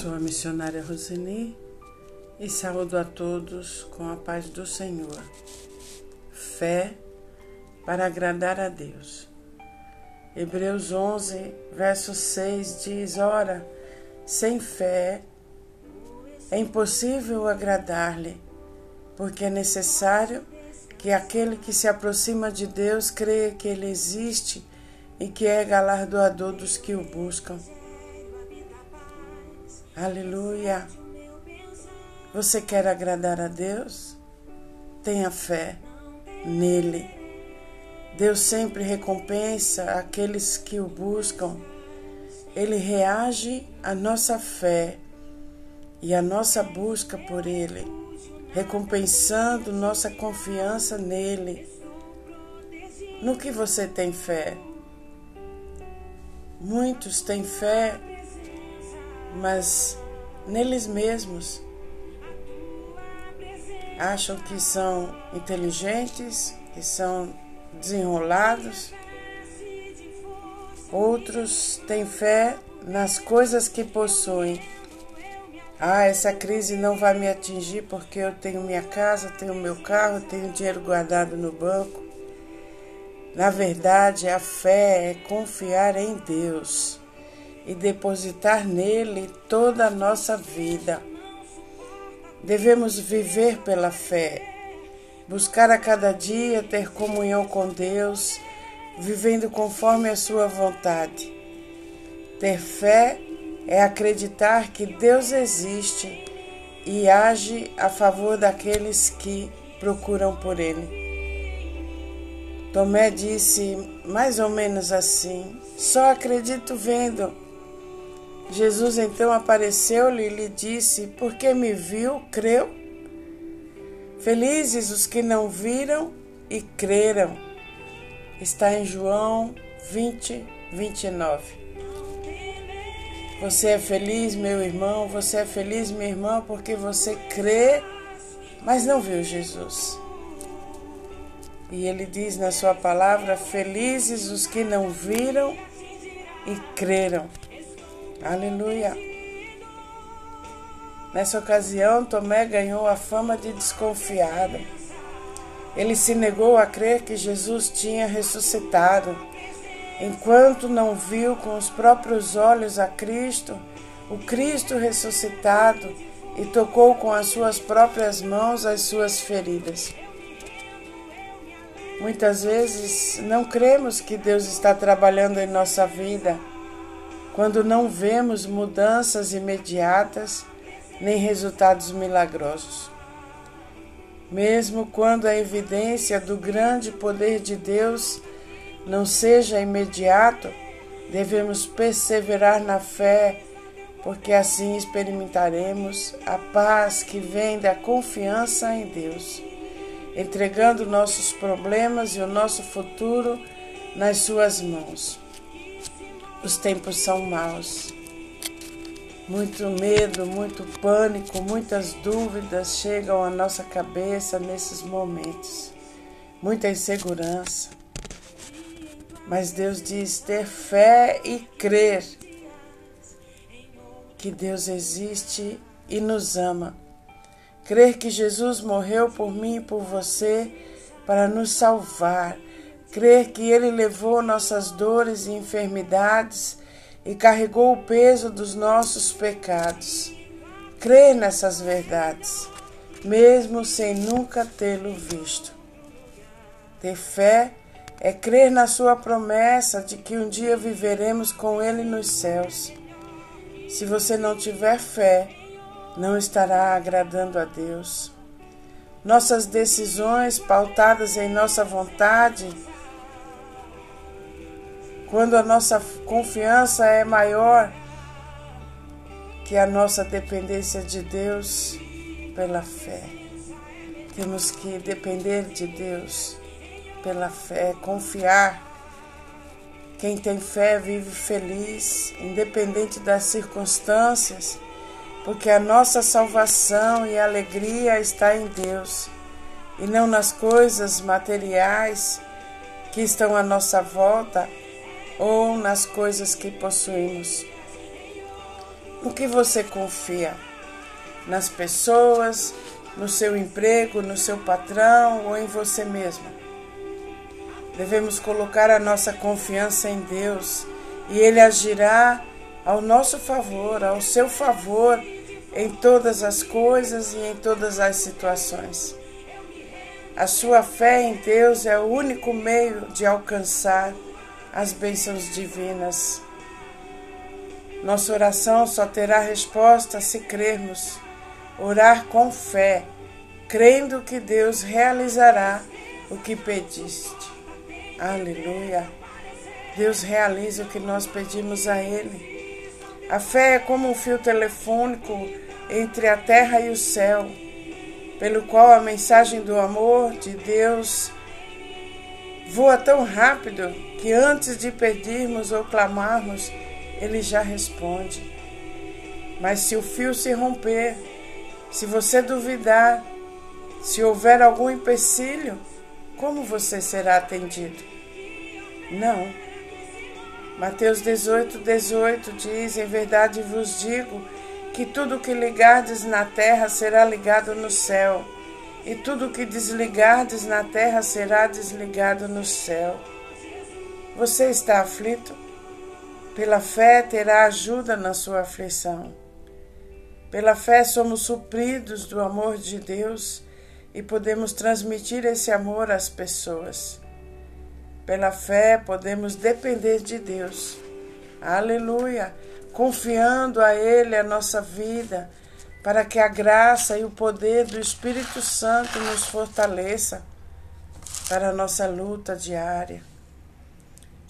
sou a missionária Rosini e saúdo a todos com a paz do Senhor. Fé para agradar a Deus. Hebreus 11, verso 6 diz: Ora, sem fé é impossível agradar-lhe, porque é necessário que aquele que se aproxima de Deus creia que ele existe e que é galardoador dos que o buscam. Aleluia. Você quer agradar a Deus? Tenha fé nele. Deus sempre recompensa aqueles que o buscam. Ele reage à nossa fé e à nossa busca por Ele, recompensando nossa confiança nele. No que você tem fé? Muitos têm fé mas neles mesmos acham que são inteligentes, que são desenrolados. Outros têm fé nas coisas que possuem. Ah, essa crise não vai me atingir porque eu tenho minha casa, tenho meu carro, tenho dinheiro guardado no banco. Na verdade, a fé é confiar em Deus e depositar nele toda a nossa vida. Devemos viver pela fé, buscar a cada dia ter comunhão com Deus, vivendo conforme a sua vontade. Ter fé é acreditar que Deus existe e age a favor daqueles que procuram por Ele. Tomé disse mais ou menos assim: só acredito vendo. Jesus então apareceu-lhe e lhe disse: Porque me viu, creu. Felizes os que não viram e creram. Está em João 20, 29. Você é feliz, meu irmão, você é feliz, minha irmã, porque você crê, mas não viu Jesus. E ele diz na sua palavra: Felizes os que não viram e creram. Aleluia. Nessa ocasião, Tomé ganhou a fama de desconfiado. Ele se negou a crer que Jesus tinha ressuscitado. Enquanto não viu com os próprios olhos a Cristo, o Cristo ressuscitado, e tocou com as suas próprias mãos as suas feridas. Muitas vezes não cremos que Deus está trabalhando em nossa vida quando não vemos mudanças imediatas nem resultados milagrosos. Mesmo quando a evidência do grande poder de Deus não seja imediato, devemos perseverar na fé, porque assim experimentaremos a paz que vem da confiança em Deus, entregando nossos problemas e o nosso futuro nas Suas mãos. Os tempos são maus. Muito medo, muito pânico, muitas dúvidas chegam à nossa cabeça nesses momentos. Muita insegurança. Mas Deus diz ter fé e crer que Deus existe e nos ama. Crer que Jesus morreu por mim e por você para nos salvar crer que Ele levou nossas dores e enfermidades e carregou o peso dos nossos pecados. Crer nessas verdades, mesmo sem nunca tê-lo visto. Ter fé é crer na Sua promessa de que um dia viveremos com Ele nos céus. Se você não tiver fé, não estará agradando a Deus. Nossas decisões pautadas em nossa vontade quando a nossa confiança é maior que a nossa dependência de Deus pela fé. Temos que depender de Deus pela fé, confiar. Quem tem fé vive feliz, independente das circunstâncias, porque a nossa salvação e alegria está em Deus e não nas coisas materiais que estão à nossa volta ou nas coisas que possuímos. No que você confia? Nas pessoas, no seu emprego, no seu patrão ou em você mesma? Devemos colocar a nossa confiança em Deus e Ele agirá ao nosso favor, ao seu favor, em todas as coisas e em todas as situações. A sua fé em Deus é o único meio de alcançar as bênçãos divinas. Nossa oração só terá resposta se crermos. Orar com fé, crendo que Deus realizará o que pediste. Aleluia. Deus realiza o que nós pedimos a Ele. A fé é como um fio telefônico entre a terra e o céu, pelo qual a mensagem do amor de Deus voa tão rápido que antes de pedirmos ou clamarmos, ele já responde. Mas se o fio se romper, se você duvidar, se houver algum empecilho, como você será atendido? Não. Mateus 18, 18 diz: Em verdade vos digo que tudo que ligardes na terra será ligado no céu, e tudo que desligardes na terra será desligado no céu. Você está aflito? Pela fé terá ajuda na sua aflição. Pela fé somos supridos do amor de Deus e podemos transmitir esse amor às pessoas. Pela fé podemos depender de Deus. Aleluia! Confiando a Ele a nossa vida, para que a graça e o poder do Espírito Santo nos fortaleça para a nossa luta diária.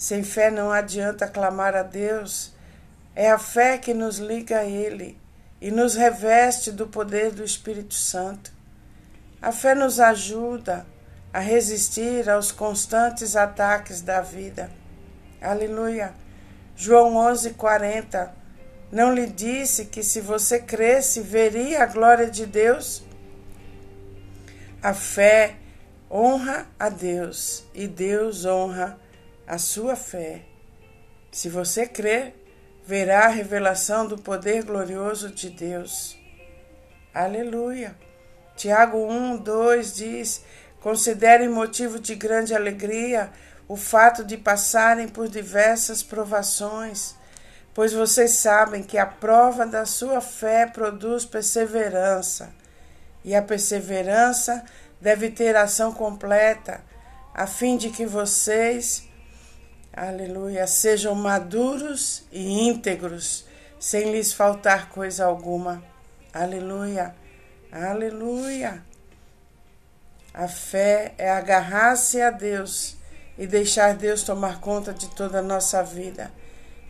Sem fé não adianta clamar a Deus. É a fé que nos liga a Ele e nos reveste do poder do Espírito Santo. A fé nos ajuda a resistir aos constantes ataques da vida. Aleluia. João 11:40 Não lhe disse que se você cresce veria a glória de Deus? A fé honra a Deus e Deus honra a a sua fé. Se você crer, verá a revelação do poder glorioso de Deus. Aleluia. Tiago 1, 2 diz: Considerem motivo de grande alegria o fato de passarem por diversas provações, pois vocês sabem que a prova da sua fé produz perseverança, e a perseverança deve ter ação completa, a fim de que vocês Aleluia. Sejam maduros e íntegros, sem lhes faltar coisa alguma. Aleluia. Aleluia. A fé é agarrar-se a Deus e deixar Deus tomar conta de toda a nossa vida.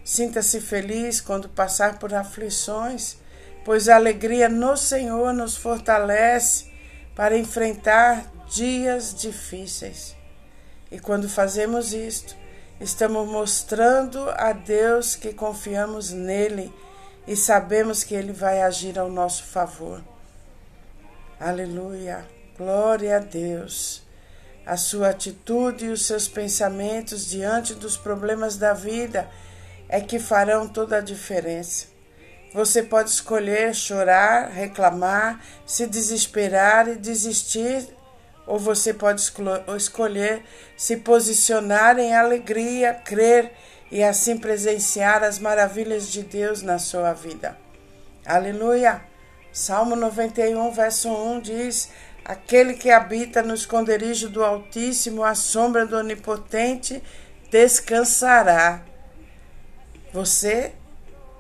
Sinta-se feliz quando passar por aflições, pois a alegria no Senhor nos fortalece para enfrentar dias difíceis. E quando fazemos isto, Estamos mostrando a Deus que confiamos nele e sabemos que ele vai agir ao nosso favor. Aleluia. Glória a Deus. A sua atitude e os seus pensamentos diante dos problemas da vida é que farão toda a diferença. Você pode escolher chorar, reclamar, se desesperar e desistir ou você pode escolher se posicionar em alegria, crer e assim presenciar as maravilhas de Deus na sua vida. Aleluia! Salmo 91, verso 1 diz: Aquele que habita no esconderijo do Altíssimo, à sombra do Onipotente, descansará. Você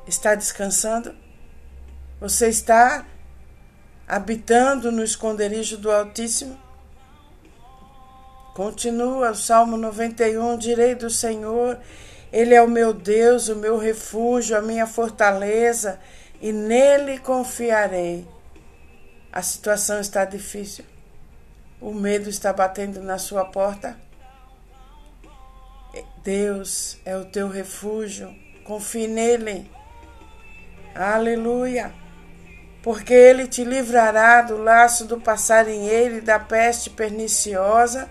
está descansando? Você está habitando no esconderijo do Altíssimo? Continua o Salmo 91, direi do Senhor, Ele é o meu Deus, o meu refúgio, a minha fortaleza, e nele confiarei. A situação está difícil. O medo está batendo na sua porta. Deus é o teu refúgio. Confie nele. Aleluia. Porque ele te livrará do laço do passarinheiro e da peste perniciosa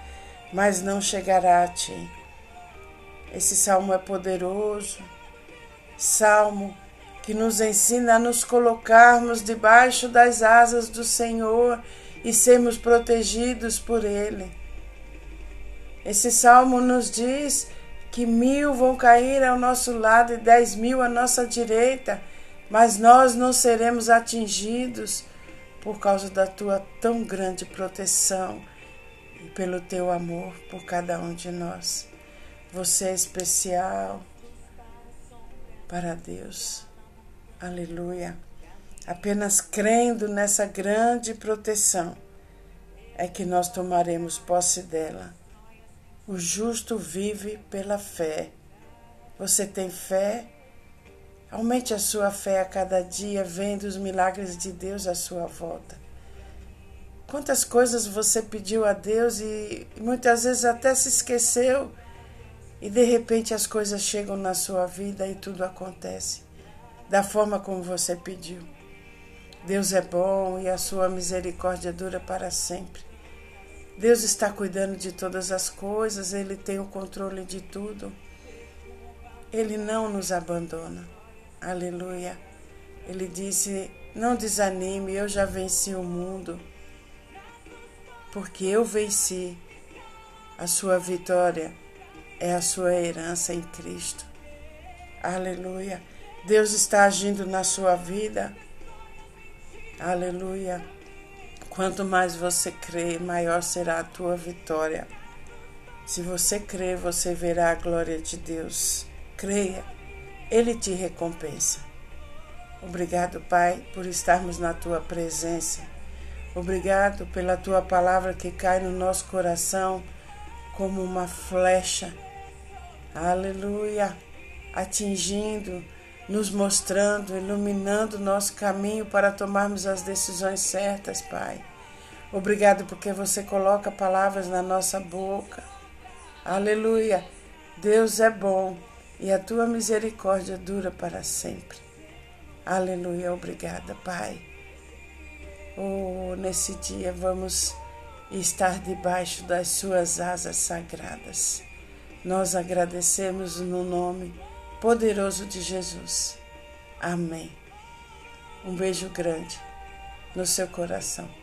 mas não chegará a ti. Esse salmo é poderoso, salmo que nos ensina a nos colocarmos debaixo das asas do Senhor e sermos protegidos por Ele. Esse salmo nos diz que mil vão cair ao nosso lado e dez mil à nossa direita, mas nós não seremos atingidos por causa da tua tão grande proteção e pelo teu amor por cada um de nós. Você é especial para Deus. Aleluia. Apenas crendo nessa grande proteção é que nós tomaremos posse dela. O justo vive pela fé. Você tem fé? Aumente a sua fé a cada dia, vendo os milagres de Deus à sua volta. Quantas coisas você pediu a Deus e muitas vezes até se esqueceu, e de repente as coisas chegam na sua vida e tudo acontece da forma como você pediu. Deus é bom e a sua misericórdia dura para sempre. Deus está cuidando de todas as coisas, Ele tem o controle de tudo. Ele não nos abandona. Aleluia. Ele disse: Não desanime, eu já venci o mundo. Porque eu venci. A sua vitória é a sua herança em Cristo. Aleluia. Deus está agindo na sua vida. Aleluia. Quanto mais você crê, maior será a tua vitória. Se você crer, você verá a glória de Deus. Creia, Ele te recompensa. Obrigado, Pai, por estarmos na tua presença. Obrigado pela tua palavra que cai no nosso coração como uma flecha. Aleluia. Atingindo nos mostrando, iluminando o nosso caminho para tomarmos as decisões certas, Pai. Obrigado porque você coloca palavras na nossa boca. Aleluia. Deus é bom e a tua misericórdia dura para sempre. Aleluia. Obrigada, Pai. Oh, nesse dia vamos estar debaixo das suas asas sagradas. Nós agradecemos no nome poderoso de Jesus. Amém. Um beijo grande no seu coração.